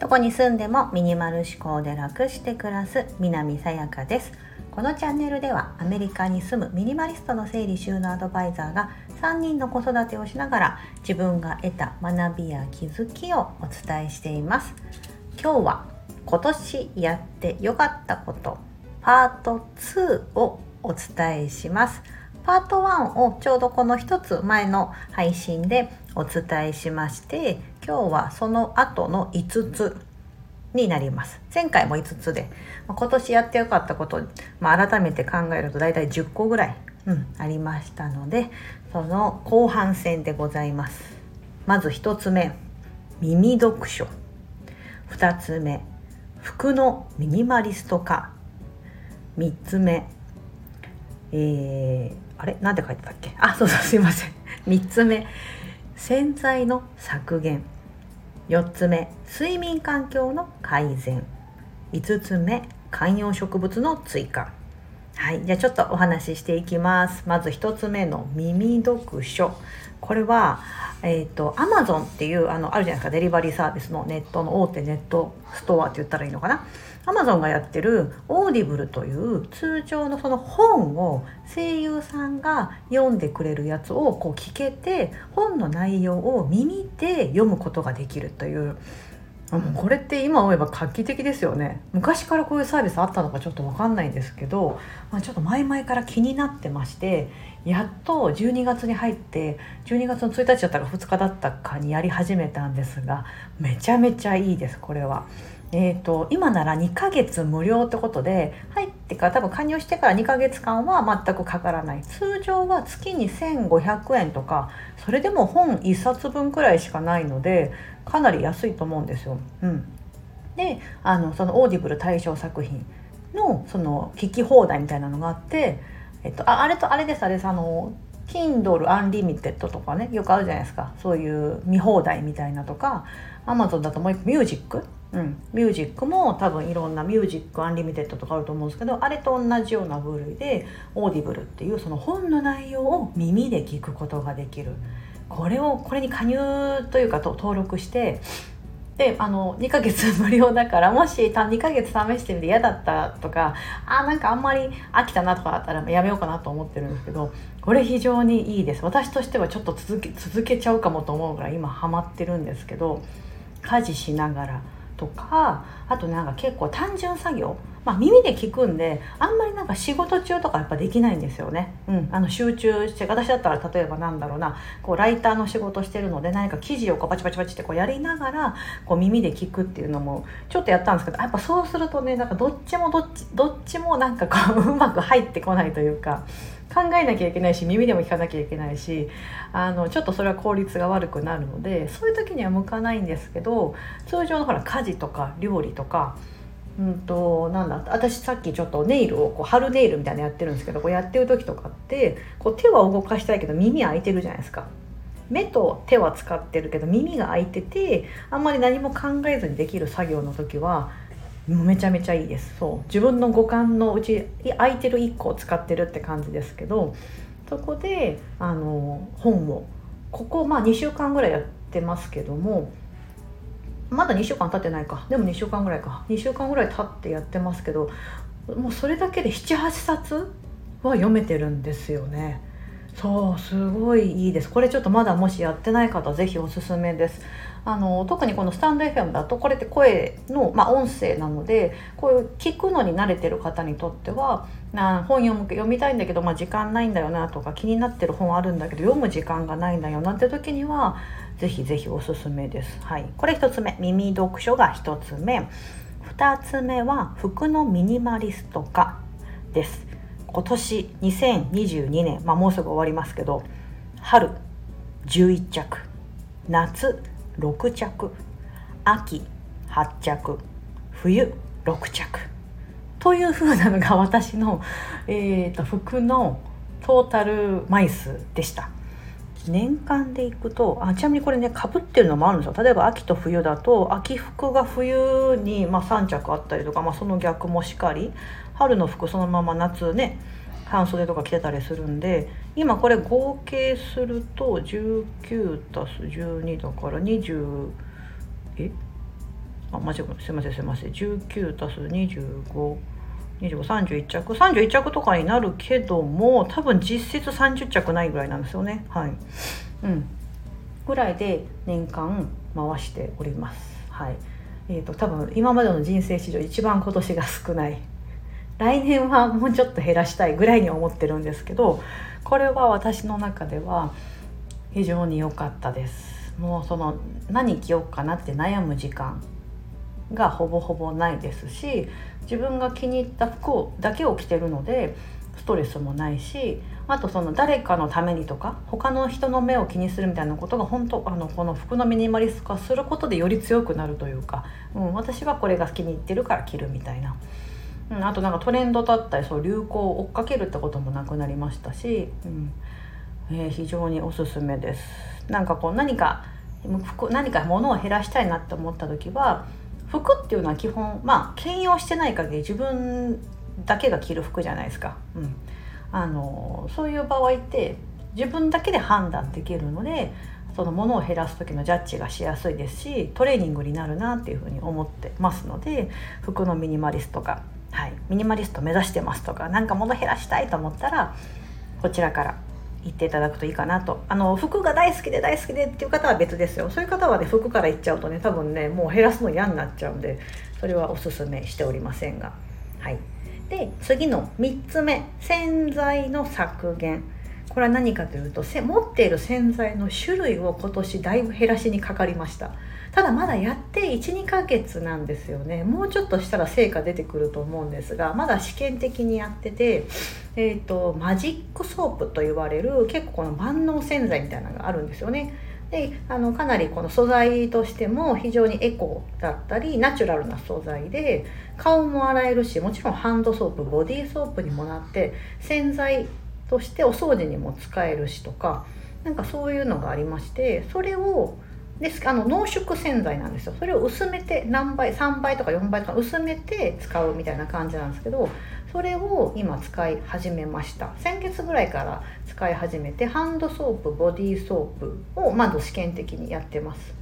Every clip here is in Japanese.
どこに住んでもミニマル思考で楽して暮らす南さやかです。このチャンネルではアメリカに住むミニマリストの整理収納アドバイザーが3人の子育てをしながら自分が得た学びや気づきをお伝えしています。今日は今年やってよかったことパート2をお伝えします。パート1をちょうどこの一つ前の配信でお伝えしまして今日はその後の5つになります。前回も5つで今年やってよかったこと、まあ、改めて考えると大体10個ぐらい、うん、ありましたのでその後半戦でございます。まず1つ目耳読書。2つ目服のミニマリスト化。3つ目えー、あれ？なんて書いてたっけ？あそうそうすいません。3つ目。洗剤の削減。4つ目。睡眠環境の改善。5つ目。観葉植物の追加。はい。じゃあちょっとお話ししていきます。まず1つ目の耳読書。これはえっ、ー、と Amazon っていうあのあるじゃないですか。デリバリーサービスのネットの大手ネットストアって言ったらいいのかな。アマゾンがやってる Audible という通常のその本を声優さんが読んでくれるやつをこう聞けて本の内容を耳で読むことができるというこれって今思えば画期的ですよね。昔からこういうサービスあったのかちょっと分かんないんですけど、まあ、ちょっと前々から気になってましてやっと12月に入って12月の1日だったか2日だったかにやり始めたんですがめちゃめちゃいいですこれは。えーと、今なら2ヶ月無料ってことで入ってから多分加入してから2ヶ月間は全くかからない通常は月に1500円とかそれでも本1冊分くらいしかないのでかなり安いと思うんですよ。うん、であのその Audible 対象作品のその聞き放題みたいなのがあって、えっと、ああれとあれですあれですあの Kindle Unlimited とかねよくあるじゃないですか。そういう見放題みたいなとか Amazon だともう一個ミュージックうん、ミュージックも多分いろんな Music Unlimited とかあると思うんですけどあれと同じような部類で Audible っていうその本の内容を耳で聞くことができる。これをこれに加入というかと登録してであの2ヶ月無料だからもし2ヶ月試してみて嫌だったとかあなんかあんまり飽きたなとかあったらやめようかなと思ってるんですけどこれ非常にいいです私としてはちょっと続け続けちゃうかもと思うぐらい今ハマってるんですけど家事しながら。とかあとなんか結構単純作業まあ、耳で聞くんであんまりなんか仕事中とかやっぱできないんですよね。うん、あの集中して私だったら例えばなんだろうなこうライターの仕事してるので何か記事をこうパチパチパチってこうやりながらこう耳で聞くっていうのもちょっとやったんですけどやっぱそうするとねなんかどっちもどっちどっちもなんかこう うまく入ってこないというか。考えなきゃいけないし耳でも聞かなきゃいけないしあのちょっとそれは効率が悪くなるのでそういう時には向かないんですけど通常のほら家事とか料理とかうんとなんだ私さっきちょっとネイルをこう貼るネイルみたいなのやってるんですけどこうやってる時とかってこう手は動かしたいけど耳開いてるじゃないですか。目と手は使ってるけど耳が開いててあんまり何も考えずにできる作業の時はめちゃめちゃいいです。そう。自分の五感のうち空いてる1個を使ってるって感じですけどそこであの本を。ここまあ2週間ぐらいやってますけどもまだ2週間経ってないか。でも2週間ぐらいか。2週間ぐらい経ってやってますけどもうそれだけで78冊は読めてるんですよね。そうすごいいいです。これちょっとまだもしやってない方是非おすすめです。あの特にこのスタンド FM だとこれって声の、まあ、音声なのでこういう聞くのに慣れてる方にとってはな本読む読みたいんだけど、まあ、時間ないんだよなとか気になってる本あるんだけど読む時間がないんだよなんて時にはぜひぜひおすすめです。はい、これ1つ目。耳読書が1つ目。2つ目は服のミニマリスト化です。今年2022年、まあ、もうすぐ終わりますけど春。11着。夏。6着。秋8着。冬6着。という風なのが私の、えーと、服のトータル枚数でした。年間でいくとあちなみにこれねかぶってるのもあるんですよ。例えば秋と冬だと秋服が冬に、まあ、3着あったりとか、まあ、その逆もしかり春の服そのまま夏ね半袖とか着てたりするんで今これ合計すると19たす12だから20え？あ間違えすいませんすいません。19たす25 2531着。31着とかになるけども多分実質30着ないぐらいなんですよね。はい。うん。ぐらいで年間回しております。はい。えーと、多分今までの人生史上一番今年が少ない来年はもうちょっと減らしたいぐらいに思ってるんですけどこれは私の中では非常に良かったですもうその何着ようかなって悩む時間がほぼほぼないですし自分が気に入った服だけを着てるのでストレスもないしあとその誰かのためにとか他の人の目を気にするみたいなことが本当あのこの服のミニマリスト化することでより強くなるというか、うん、私はこれが気に入ってるから着るみたいな。うん、あとなんかトレンドだったりそう流行を追っかけるってこともなくなりましたし、うんえー、非常におすすめです。なんかこう何か服何か物を減らしたいなって思った時は服っていうのは基本まあ兼用してない限り自分だけが着る服じゃないですか。うん、あのそういう場合って自分だけで判断できるのでその物を減らす時のジャッジがしやすいですしトレーニングになるなっていうふうに思ってますので服のミニマリストが、はい、ミニマリスト目指してますとか何か物減らしたいと思ったらこちらから行っていただくといいかなと。あの服が大好きで大好きでっていう方は別ですよ。そういう方はね服から行っちゃうとね多分ねもう減らすの嫌になっちゃうんでそれはおすすめしておりませんが。はい。で次の3つ目洗剤の削減。これは何かというと持っている洗剤の種類を今年だいぶ減らしにかかりました。ただまだやって12ヶ月なんですよね。もうちょっとしたら成果出てくると思うんですがまだ試験的にやってて、えーと、マジックソープと言われる結構この万能洗剤みたいなのがあるんですよね。であのかなりこの素材としても非常にエコだったりナチュラルな素材で顔も洗えるしもちろんハンドソープボディーソープにもなって洗剤としてお掃除にも使えるしとかなんかそういうのがありましてそれをですあの濃縮洗剤なんですよ。それを薄めて何倍3倍とか4倍とか薄めて使うみたいな感じなんですけどそれを今使い始めました。先月ぐらいから使い始めてハンドソープボディーソープをまず試験的にやってます、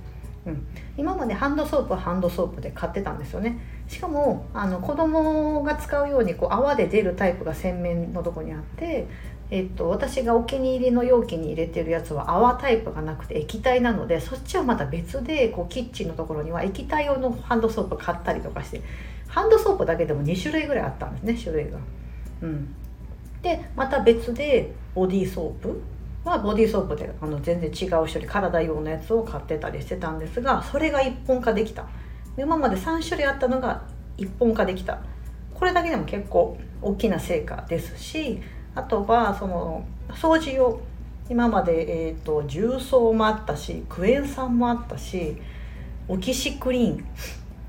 うん、今までハンドソープはハンドソープで買ってたんですよね。しかもあの子供が使うようにこう泡で出るタイプが洗面のとこにあってえっと、私がお気に入りの容器に入れてるやつは泡タイプがなくて液体なのでそっちはまた別でこうキッチンのところには液体用のハンドソープ買ったりとかしてハンドソープだけでも2種類ぐらいあったんですね種類が。うん、でまた別でボディーソープはボディーソープであの全然違う種類体用のやつを買ってたりしてたんですがそれが一本化できた。今まで3種類あったのが一本化できた。これだけでも結構大きな成果ですしあとはその掃除を今まで、えーと、重曹もあったしクエン酸もあったしオキシクリーン、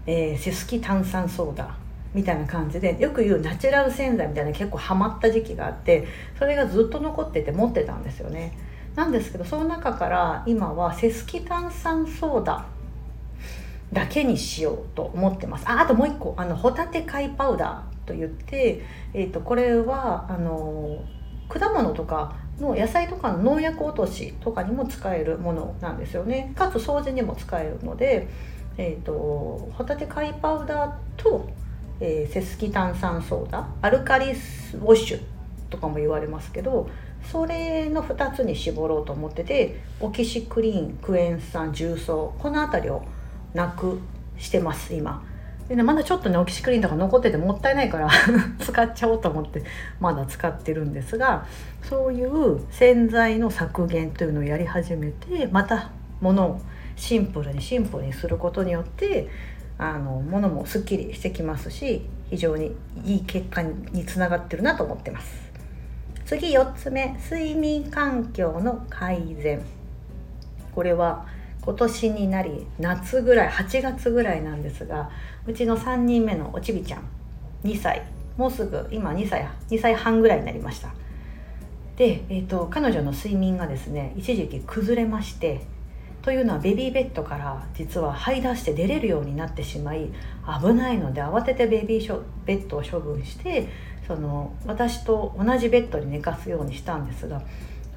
えー、セスキ炭酸ソーダみたいな感じでよく言うナチュラル洗剤みたいな結構ハマった時期があってそれがずっと残ってて持ってたんですよね。なんですけどその中から今はセスキ炭酸ソーダだけにしようと思ってます。ああともう一個あのホタテ貝パウダー。と言って、えーと、これはあの果物とかの野菜とかの農薬落としとかにも使えるものなんですよね。かつ掃除にも使えるので、えーと、ホタテ貝パウダーと、えー、セスキ炭酸ソーダアルカリスウォッシュとかも言われますけどそれの2つに絞ろうと思っててオキシクリーンクエン酸重曹この辺りをなくしてます今。でねまだちょっとねオキシクリーンとか残っててもったいないから 使っちゃおうと思ってまだ使ってるんですがそういう洗剤の削減というのをやり始めてまた物をシンプルにシンプルにすることによってあの物もすっきりしてきますし非常にいい結果につながってるなと思ってます。次4つ目睡眠環境の改善。これは今年になり夏ぐらい8月ぐらいなんですがうちの3人目のおちびちゃん2歳。もうすぐ今2歳2歳半ぐらいになりました。で、えーと、彼女の睡眠がですね一時期崩れましてというのはベビーベッドから実は這い出して出れるようになってしまい危ないので慌ててベビーショベッドを処分してその私と同じベッドに寝かすようにしたんですが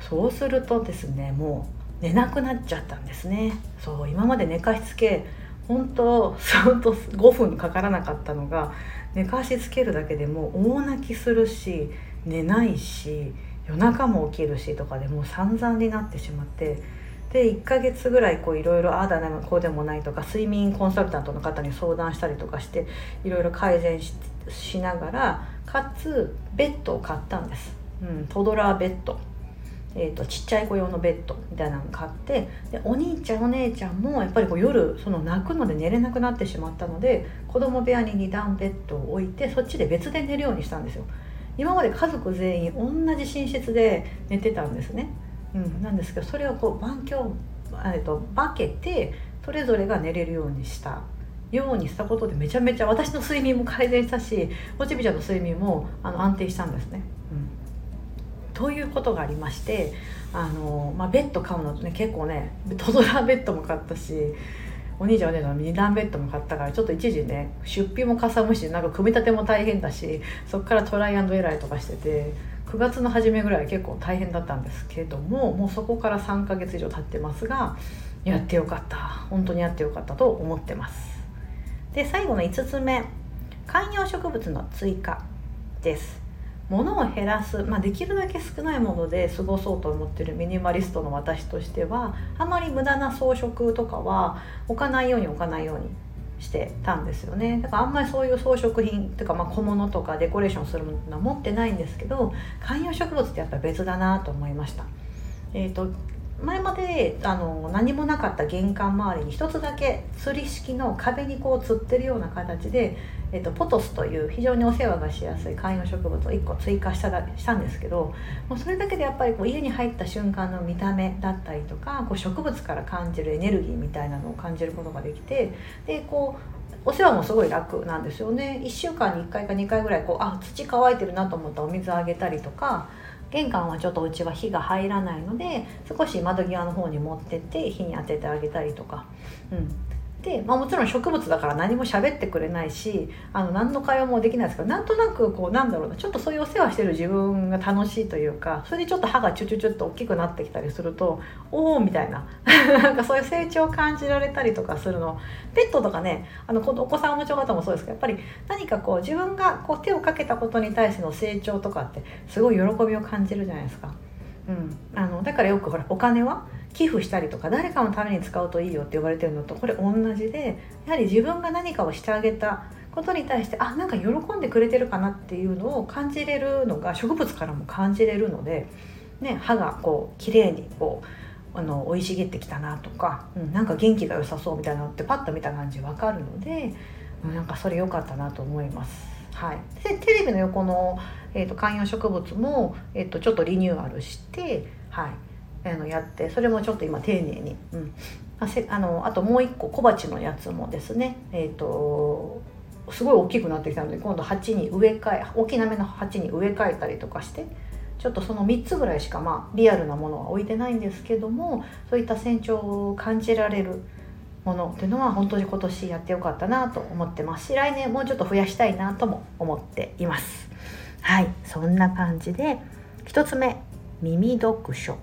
そうするとですねもう寝なくなっちゃったんですね。そう今まで寝かしつけ本当そと5分かからなかったのが寝かしつけるだけでも大泣きするし寝ないし夜中も起きるしとかでもう散々になってしまってで1ヶ月ぐらいいろいろああだなこうでもないとか睡眠コンサルタントの方に相談したりとかしていろいろ改善しながらかつベッドを買ったんです、うん、トドラーベッド。えーと、ちっちゃい子用のベッドみたいなの買ってでお兄ちゃんお姉ちゃんもやっぱりこう夜その泣くので寝れなくなってしまったので子供部屋に2段ベッドを置いてそっちで別で寝るようにしたんですよ。今まで家族全員同じ寝室で寝てたんですね、うん、なんですけどそれをこう番鏡、えーと、分けてそれぞれが寝れるようにした。ようにしたことでめちゃめちゃ私の睡眠も改善したしおちびちゃんの睡眠もあの安定したんですね、うん。ということがありましてあの、まあ、ベッド買うのとね結構ねトドラベッドも買ったしお兄ちゃんお姉ちゃんの2段ベッドも買ったからちょっと一時ね出費もかさむしなんか組み立ても大変だしそこからトライアンドエラーとかしてて9月の初めぐらい結構大変だったんですけどももうそこから3ヶ月以上経ってますがやってよかった。本当にやってよかったと思ってます。で最後の5つ目観葉植物の追加です。物を減らす、まあ、できるだけ少ないもので過ごそうと思ってるミニマリストの私としてはあまり無駄な装飾とかは置かないように置かないようにしてたんですよねだからあんまりそういう装飾品とかま小物とかデコレーションするものは持ってないんですけど観葉植物ってやっぱ別だなと思いました。えーと前まであの何もなかった玄関周りに一つだけ吊り式の壁にこう吊ってるような形で、えっと、ポトスという非常にお世話がしやすい観葉植物を1個追加したしたんですけどもうそれだけでやっぱりこう家に入った瞬間の見た目だったりとかこう植物から感じるエネルギーみたいなのを感じることができてでこうお世話もすごい楽なんですよね。1週間に1回か2回ぐらいこうあ土乾いてるなと思ったお水あげたりとか玄関はちょっとうちは火が入らないので少し窓際の方に持ってって火に当ててあげたりとか、うん、で、まあ、もちろん植物だから何も喋ってくれないしあの何の会話もできないですけどなんとなくこうなんだろうなちょっとそういうお世話してる自分が楽しいというかそれでちょっと歯がチュチュチュッと大きくなってきたりするとおおみたいな なんかそういう成長を感じられたりとかするのペットとかねあのお子さんお持ちの方もそうですけどやっぱり何かこう自分がこう手をかけたことに対しての成長とかってすごい喜びを感じるじゃないですか。うん、あのだからよくほらお金は寄付したりとか誰かのために使うといいよって言われてるのとこれ同じでやはり自分が何かをしてあげたことに対してあなんか喜んでくれてるかなっていうのを感じれるのが植物からも感じれるので、ね、歯がこう綺麗にこうあの生い茂ってきたなとか、うん、なんか元気が良さそうみたいなのってパッと見た感じ分かるので、うん、なんかそれ良かったなと思います。はい、でテレビの横の、えーと、観葉植物も、えーとちょっとリニューアルして、はい、あのやってそれもちょっと今丁寧に、うん、あせあのあともう一個小鉢のやつもですね。えっ、ー、とすごい大きくなってきたので今度鉢に植え替え大きなめの鉢に植え替えたりとかしてちょっとその3つぐらいしかまあリアルなものは置いてないんですけどもそういった成長を感じられるものっていうのは本当に今年やってよかったなと思ってます。し来年もうちょっと増やしたいなとも思っています。はい。そんな感じで1つ目耳読書。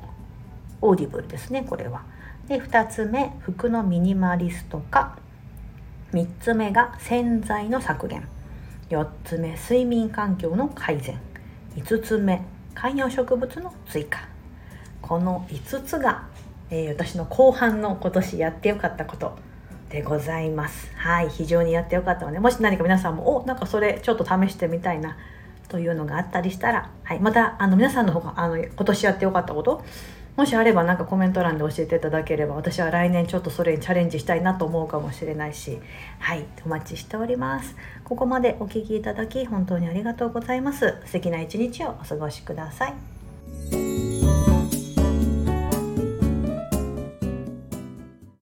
Audible ですねこれは。で2つ目服のミニマリスト化。3つ目が洗剤の削減。4つ目睡眠環境の改善。5つ目観葉植物の追加。この5つが、えー、私の後半の今年やってよかったことでございます。はい非常にやってよかったのでもし何か皆さんもおなんかそれちょっと試してみたいなというのがあったりしたら、はい、またあの皆さんの方があの今年やってよかったこともしあればなんかコメント欄で教えていただければ私は来年ちょっとそれにチャレンジしたいなと思うかもしれないしはいお待ちしております。ここまでお聴きいただき本当にありがとうございます。素敵な一日をお過ごしください。